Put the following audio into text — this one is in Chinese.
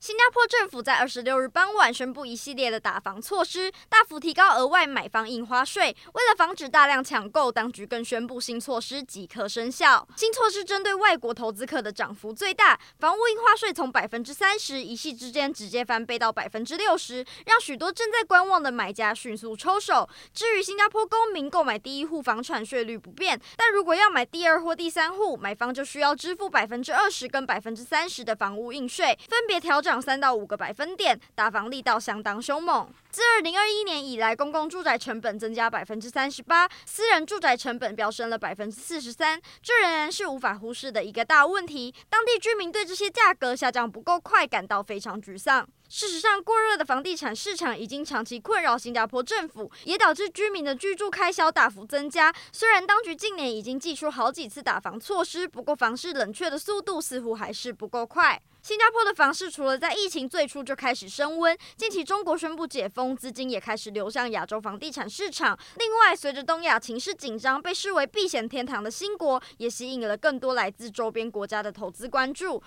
新加坡政府在二十六日傍晚宣布一系列的打房措施，大幅提高额外买房印花税。为了防止大量抢购，当局更宣布新措施即刻生效。新措施针对外国投资客的涨幅最大，房屋印花税从百分之三十一夕之间直接翻倍到百分之六十，让许多正在观望的买家迅速抽手。至于新加坡公民购买第一户房产税率不变，但如果要买第二或第三户，买方就需要支付百分之二十跟百分之三十的房屋印税，分别调整。涨三到五个百分点，打房力道相当凶猛。自二零二一年以来，公共住宅成本增加百分之三十八，私人住宅成本飙升了百分之四十三，这仍然是无法忽视的一个大问题。当地居民对这些价格下降不够快感到非常沮丧。事实上，过热的房地产市场已经长期困扰新加坡政府，也导致居民的居住开销大幅增加。虽然当局近年已经祭出好几次打房措施，不过房市冷却的速度似乎还是不够快。新加坡的房市除了在疫情最初就开始升温，近期中国宣布解封，资金也开始流向亚洲房地产市场。另外，随着东亚情势紧张，被视为避险天堂的新国也吸引了更多来自周边国家的投资关注。